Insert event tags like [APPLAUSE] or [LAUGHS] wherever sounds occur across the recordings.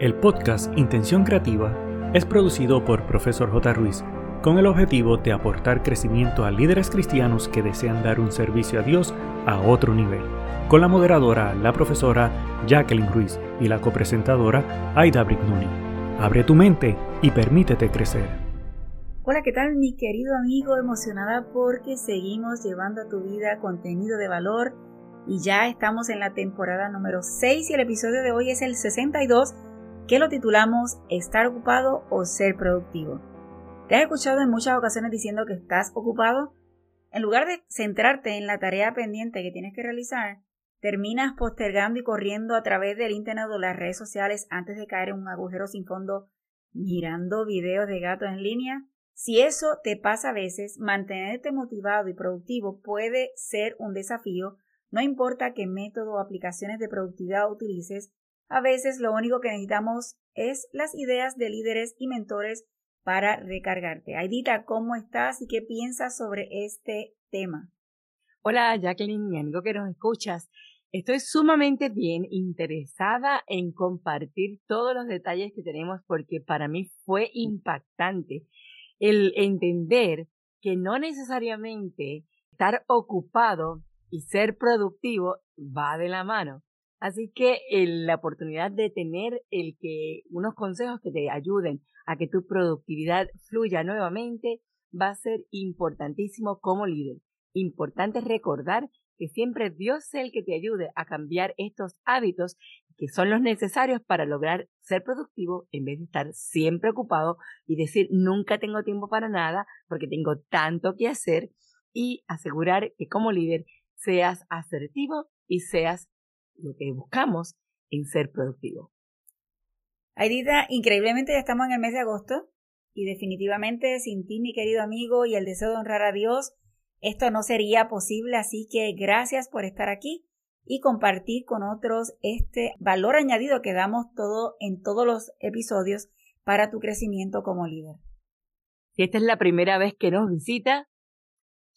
El podcast Intención Creativa es producido por Profesor J. Ruiz con el objetivo de aportar crecimiento a líderes cristianos que desean dar un servicio a Dios a otro nivel, con la moderadora, la profesora Jacqueline Ruiz y la copresentadora Aida Brignoni. Abre tu mente y permítete crecer. Hola, ¿qué tal mi querido amigo? Emocionada porque seguimos llevando a tu vida contenido de valor y ya estamos en la temporada número 6 y el episodio de hoy es el 62 que lo titulamos Estar ocupado o ser productivo. ¿Te has escuchado en muchas ocasiones diciendo que estás ocupado? En lugar de centrarte en la tarea pendiente que tienes que realizar, terminas postergando y corriendo a través del internet o las redes sociales antes de caer en un agujero sin fondo mirando videos de gatos en línea. Si eso te pasa a veces, mantenerte motivado y productivo puede ser un desafío, no importa qué método o aplicaciones de productividad utilices, a veces lo único que necesitamos es las ideas de líderes y mentores para recargarte. Aidita, ¿cómo estás y qué piensas sobre este tema? Hola Jacqueline, mi amigo que nos escuchas. Estoy sumamente bien interesada en compartir todos los detalles que tenemos porque para mí fue impactante el entender que no necesariamente estar ocupado y ser productivo va de la mano. Así que la oportunidad de tener el que unos consejos que te ayuden a que tu productividad fluya nuevamente va a ser importantísimo como líder. Importante recordar que siempre Dios es el que te ayude a cambiar estos hábitos que son los necesarios para lograr ser productivo en vez de estar siempre ocupado y decir nunca tengo tiempo para nada porque tengo tanto que hacer y asegurar que como líder seas asertivo y seas lo que buscamos en ser productivo. Aidita, increíblemente ya estamos en el mes de agosto y definitivamente sin ti, mi querido amigo, y el deseo de honrar a Dios, esto no sería posible, así que gracias por estar aquí y compartir con otros este valor añadido que damos todo en todos los episodios para tu crecimiento como líder. Si esta es la primera vez que nos visita,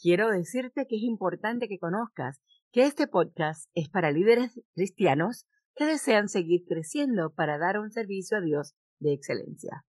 quiero decirte que es importante que conozcas que este podcast es para líderes cristianos que desean seguir creciendo para dar un servicio a Dios de excelencia.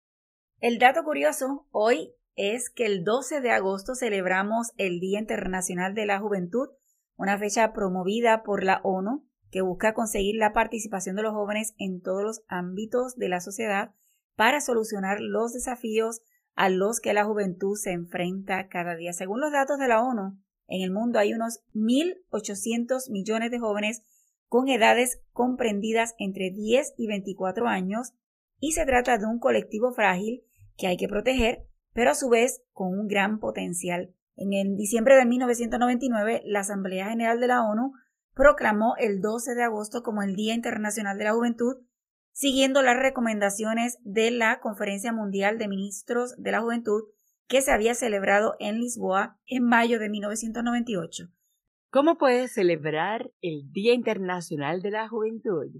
El dato curioso hoy es que el 12 de agosto celebramos el Día Internacional de la Juventud, una fecha promovida por la ONU que busca conseguir la participación de los jóvenes en todos los ámbitos de la sociedad para solucionar los desafíos a los que la juventud se enfrenta cada día. Según los datos de la ONU, en el mundo hay unos 1.800 millones de jóvenes con edades comprendidas entre 10 y 24 años y se trata de un colectivo frágil que hay que proteger, pero a su vez con un gran potencial. En diciembre de 1999, la Asamblea General de la ONU proclamó el 12 de agosto como el Día Internacional de la Juventud, siguiendo las recomendaciones de la Conferencia Mundial de Ministros de la Juventud que se había celebrado en Lisboa en mayo de 1998. ¿Cómo puedes celebrar el Día Internacional de la Juventud?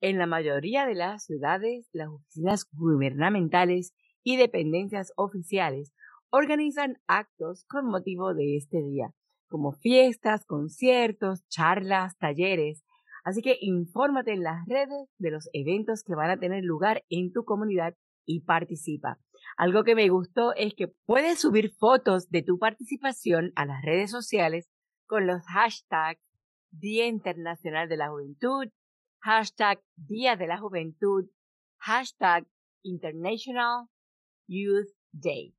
En la mayoría de las ciudades, las oficinas gubernamentales y dependencias oficiales organizan actos con motivo de este día, como fiestas, conciertos, charlas, talleres. Así que infórmate en las redes de los eventos que van a tener lugar en tu comunidad y participa. Algo que me gustó es que puedes subir fotos de tu participación a las redes sociales con los hashtags Día Internacional de la Juventud, hashtag Día de la Juventud, hashtag International Youth Day.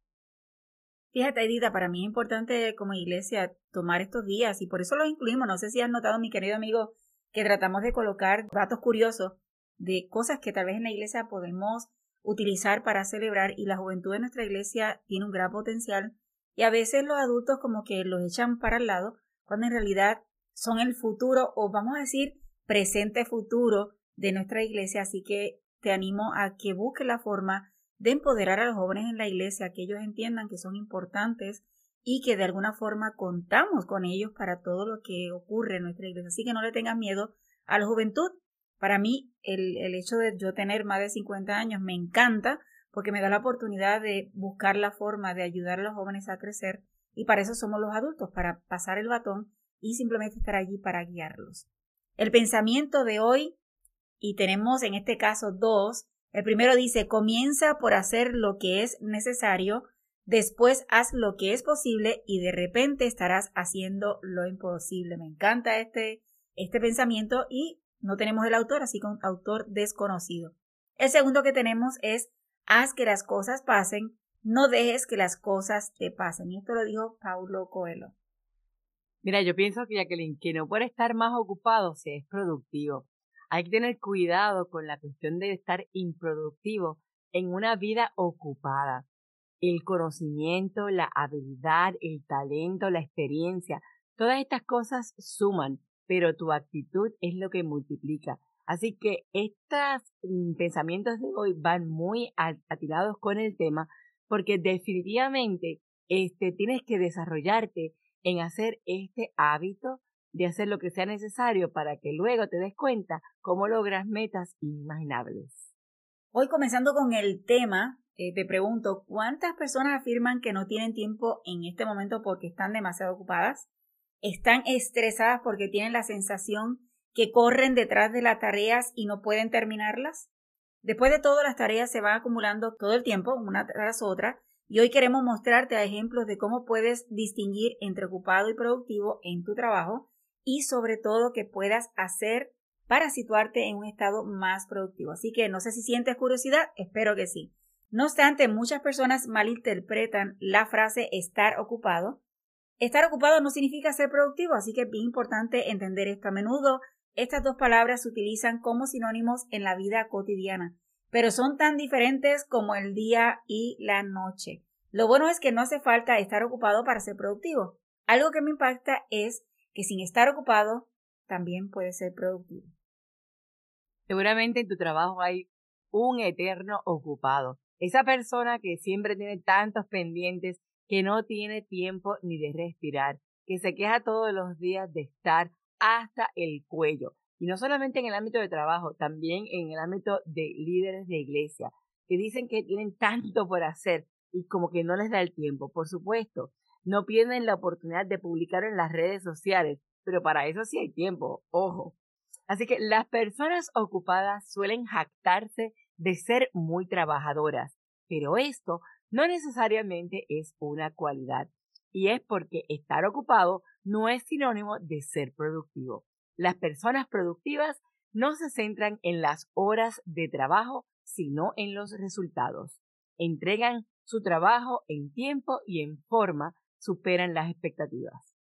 Fíjate, Edita, para mí es importante como iglesia tomar estos días y por eso los incluimos. No sé si has notado, mi querido amigo, que tratamos de colocar datos curiosos de cosas que tal vez en la iglesia podemos utilizar para celebrar y la juventud de nuestra iglesia tiene un gran potencial y a veces los adultos como que los echan para el lado cuando en realidad son el futuro o vamos a decir presente futuro de nuestra iglesia. Así que te animo a que busques la forma de empoderar a los jóvenes en la iglesia que ellos entiendan que son importantes y que de alguna forma contamos con ellos para todo lo que ocurre en nuestra iglesia. Así que no le tengas miedo a la juventud para mí, el, el hecho de yo tener más de 50 años me encanta porque me da la oportunidad de buscar la forma de ayudar a los jóvenes a crecer y para eso somos los adultos, para pasar el batón y simplemente estar allí para guiarlos. El pensamiento de hoy, y tenemos en este caso dos, El primero dice, comienza por hacer lo que es necesario, después haz lo que es posible y de repente estarás haciendo lo imposible. Me encanta este, este pensamiento y no tenemos el autor, así que un autor desconocido. El segundo que tenemos es, haz que las cosas pasen, no dejes que las cosas te pasen. Y esto lo dijo Paulo Coelho. Mira, yo pienso que Jacqueline, que no puede estar más ocupado si es productivo. Hay que tener cuidado con la cuestión de estar improductivo en una vida ocupada. El conocimiento, la habilidad, el talento, la experiencia, todas estas cosas suman, pero tu actitud es lo que multiplica. Así que estos mm, pensamientos de hoy van muy atirados con el tema porque definitivamente este, tienes que desarrollarte en hacer este hábito de hacer lo que sea necesario para que luego te des cuenta cómo logras metas inimaginables. Hoy comenzando con el tema, eh, te pregunto, ¿cuántas personas afirman que no tienen tiempo en este momento porque están demasiado ocupadas? ¿Están estresadas porque tienen la sensación que corren detrás de las tareas y no pueden terminarlas? Después de todo, las tareas se van acumulando todo el tiempo, una tras otra, y hoy queremos mostrarte ejemplos de cómo puedes distinguir entre ocupado y productivo en tu trabajo y sobre todo que puedas hacer para situarte en un estado más productivo. Así que no sé si sientes curiosidad, espero que sí. No obstante, muchas personas malinterpretan la frase estar ocupado. Estar ocupado no significa ser productivo, así que es bien importante entender esto. A menudo estas dos palabras se utilizan como sinónimos en la vida cotidiana, pero son tan diferentes como el día y la noche. Lo bueno es que no hace falta estar ocupado para ser productivo. Algo que me impacta es que sin estar ocupado también puede ser productivo. Seguramente en tu trabajo hay un eterno ocupado. Esa persona que siempre tiene tantos pendientes que no tiene tiempo ni de respirar, que se queja todos los días de estar hasta el cuello. Y no solamente en el ámbito de trabajo, también en el ámbito de líderes de iglesia, que dicen que tienen tanto por hacer y como que no les da el tiempo. Por supuesto, no pierden la oportunidad de publicar en las redes sociales, pero para eso sí hay tiempo, ojo. Así que las personas ocupadas suelen jactarse de ser muy trabajadoras, pero esto no necesariamente es una cualidad. Y es porque estar ocupado no es sinónimo de ser productivo. Las personas productivas no se centran en las horas de trabajo, sino en los resultados. Entregan su trabajo en tiempo y en forma, superan las expectativas.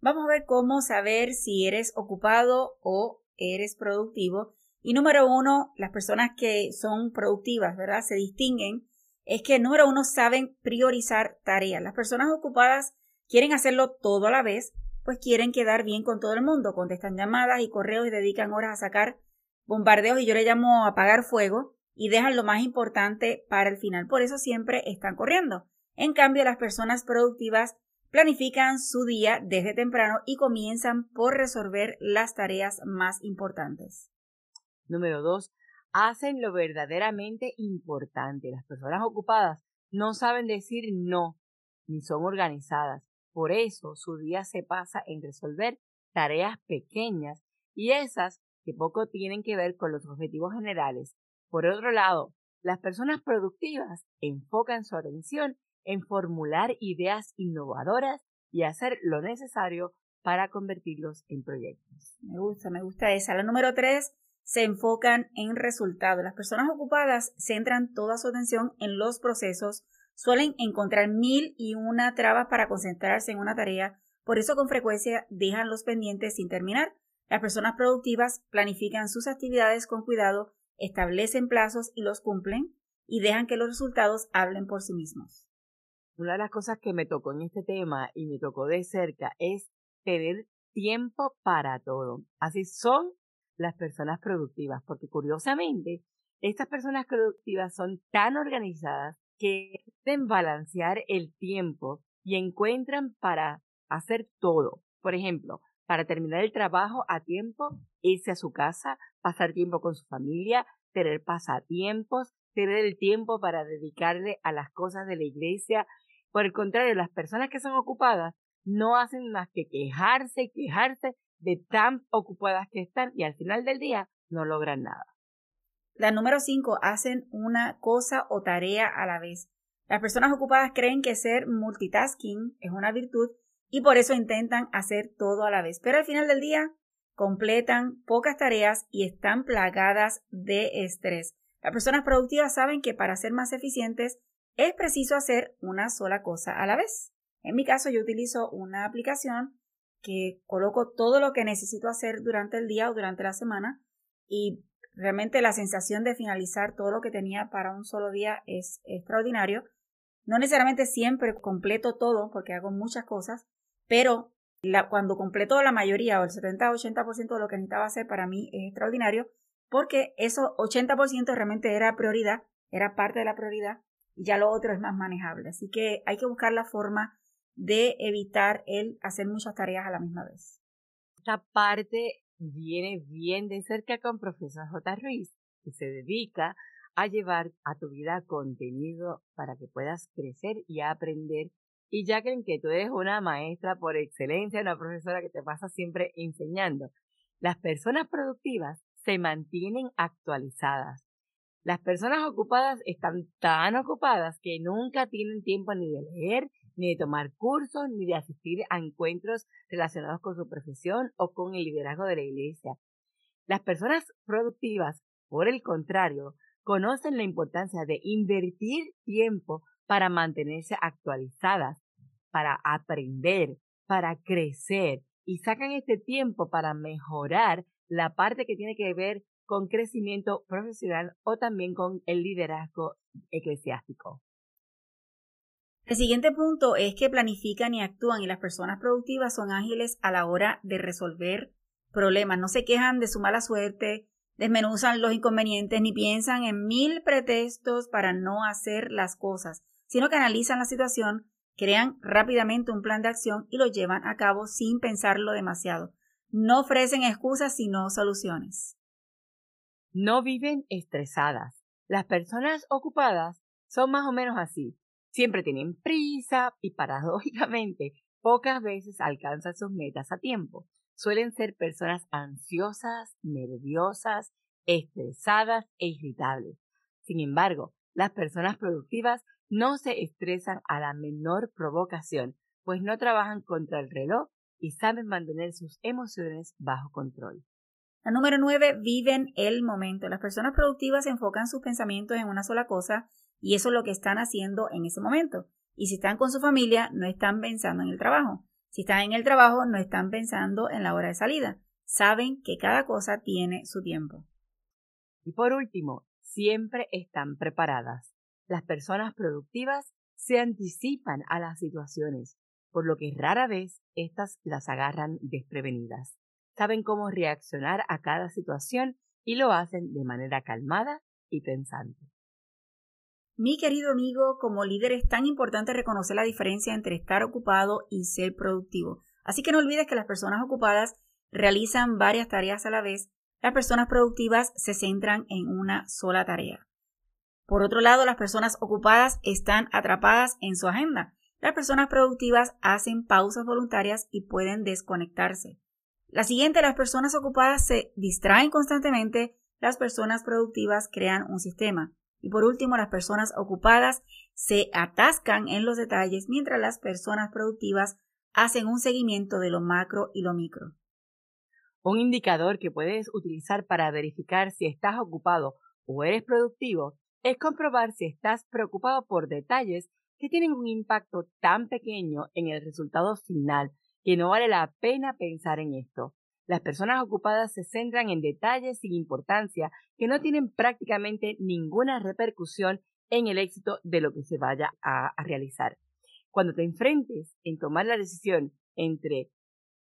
Vamos a ver cómo saber si eres ocupado o eres productivo. Y número uno, las personas que son productivas, ¿verdad? Se distinguen. Es que número uno saben priorizar tareas. Las personas ocupadas quieren hacerlo todo a la vez, pues quieren quedar bien con todo el mundo, contestan llamadas y correos y dedican horas a sacar bombardeos y yo le llamo apagar fuego y dejan lo más importante para el final. Por eso siempre están corriendo. En cambio, las personas productivas planifican su día desde temprano y comienzan por resolver las tareas más importantes. Número dos, hacen lo verdaderamente importante. Las personas ocupadas no saben decir no, ni son organizadas. Por eso su día se pasa en resolver tareas pequeñas y esas que poco tienen que ver con los objetivos generales. Por otro lado, las personas productivas enfocan su atención en formular ideas innovadoras y hacer lo necesario para convertirlos en proyectos. Me gusta, me gusta esa. La número tres, se enfocan en resultados. Las personas ocupadas centran toda su atención en los procesos suelen encontrar mil y una trabas para concentrarse en una tarea, por eso con frecuencia dejan los pendientes sin terminar. Las personas productivas planifican sus actividades con cuidado, establecen plazos y los cumplen, y dejan que los resultados hablen por sí mismos. Una de las cosas que me tocó en este tema y me tocó de cerca es tener tiempo para todo. Así son las personas productivas, porque curiosamente, estas personas productivas son tan organizadas que pueden balancear el tiempo y encuentran para hacer todo. Por ejemplo, para terminar el trabajo a tiempo, irse a su casa, pasar tiempo con su familia, tener pasatiempos, tener el tiempo para dedicarle a las cosas de la iglesia. Por el contrario, las personas que son ocupadas no hacen más que quejarse y quejarse de tan ocupadas que están y al final del día no logran nada. La número cinco, hacen una cosa o tarea a la vez. Las personas ocupadas creen que ser multitasking es una virtud y por eso intentan hacer todo a la vez. Pero al final del día completan pocas tareas y están plagadas de estrés. Las personas productivas saben que para ser más eficientes es preciso hacer una sola cosa a la vez. En mi caso yo utilizo una aplicación que coloco todo lo que necesito hacer durante el día o durante la semana y realmente la sensación de finalizar todo lo que tenía para un solo día es extraordinario. No necesariamente siempre completo todo porque hago muchas cosas, pero cuando completo la mayoría o el 70-80% de lo que necesitaba hacer para mí es extraordinario porque eso 80% realmente era prioridad, era parte de la prioridad y ya lo otro es más manejable. Así que hay que buscar la forma de evitar el hacer muchas tareas a la misma vez. Esta parte viene bien de cerca con profesor J. Ruiz, que se dedica a llevar a tu vida contenido para que puedas crecer y aprender. Y ya creen que tú eres una maestra por excelencia, una profesora que te pasa siempre enseñando. Las personas productivas se mantienen actualizadas. Las personas ocupadas están tan ocupadas que nunca tienen tiempo ni de leer, ni de tomar cursos, ni de asistir a encuentros relacionados con su profesión o con el liderazgo de la iglesia. Las personas productivas, por el contrario, conocen la importancia de invertir tiempo para mantenerse actualizadas, para aprender, para crecer y sacan este tiempo para mejorar la parte que tiene que ver con crecimiento profesional o también con el liderazgo eclesiástico. El siguiente punto es que planifican y actúan y las personas productivas son ágiles a la hora de resolver problemas. No se quejan de su mala suerte, desmenuzan los inconvenientes ni piensan en mil pretextos para no hacer las cosas, sino que analizan la situación, crean rápidamente un plan de acción y lo llevan a cabo sin pensarlo demasiado. No ofrecen excusas sino soluciones. No viven estresadas. Las personas ocupadas son más o menos así. Siempre tienen prisa y paradójicamente [LAUGHS] pocas veces alcanzan sus metas a tiempo. Suelen ser personas ansiosas, nerviosas, estresadas e irritables. Sin embargo, las personas productivas no se estresan a la menor provocación, pues no trabajan contra el reloj y saben mantener sus emociones bajo control. La número 9, viven el momento. Las personas productivas enfocan sus pensamientos en una sola cosa y eso es lo que están haciendo en ese momento. Y si están con su familia, no están pensando en el trabajo. Si están en el trabajo, no están pensando en la hora de salida. Saben que cada cosa tiene su tiempo. Y por último, siempre están preparadas. Las personas productivas se anticipan a las situaciones, por lo que rara vez éstas las agarran desprevenidas. Saben cómo reaccionar a cada situación y lo hacen de manera calmada y pensante. Mi querido amigo, como líder es tan importante reconocer la diferencia entre estar ocupado y ser productivo. Así que no olvides que las personas ocupadas realizan varias tareas a la vez. Las personas productivas se centran en una sola tarea. Por otro lado, las personas ocupadas están atrapadas en su agenda. Las personas productivas hacen pausas voluntarias y pueden desconectarse. La siguiente, las personas ocupadas se distraen constantemente. Las personas productivas crean un sistema. Y por último, las personas ocupadas se atascan en los detalles mientras las personas productivas hacen un seguimiento de lo macro y lo micro. Un indicador que puedes utilizar para verificar si estás ocupado o eres productivo es comprobar si estás preocupado por detalles que tienen un impacto tan pequeño en el resultado final que no vale la pena pensar en esto. Las personas ocupadas se centran en detalles sin importancia que no tienen prácticamente ninguna repercusión en el éxito de lo que se vaya a, realizar. Cuando te enfrentes en tomar la decisión entre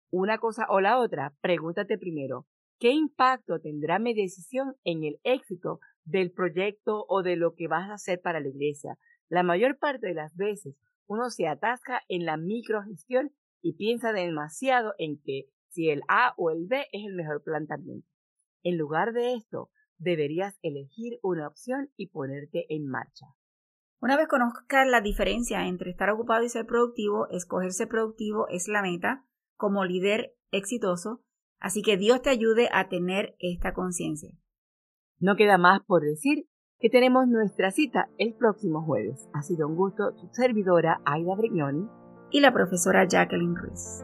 una cosa o la otra, pregúntate primero, ¿qué impacto tendrá mi decisión en el éxito del proyecto o de lo que vas a hacer para la iglesia? La mayor parte de las veces uno se atasca en la microgestión y piensa demasiado en que si el A o el B es el mejor planteamiento. En lugar de esto, deberías elegir una opción y ponerte en marcha. Una vez conozcas la diferencia entre estar ocupado y ser productivo, escogerse productivo es la meta como líder exitoso, así que Dios te ayude a tener esta conciencia. No queda más por decir que tenemos nuestra cita el próximo jueves. Ha sido un gusto su servidora Aida Brignoni y la profesora Jacqueline Ruiz.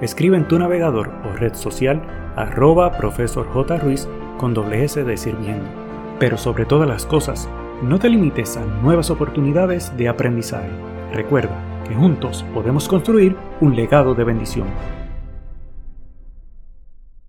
escribe en tu navegador o red social arroba profesor J. Ruiz con doble S de sirviendo. Pero sobre todas las cosas, no te limites a nuevas oportunidades de aprendizaje. Recuerda que juntos podemos construir un legado de bendición.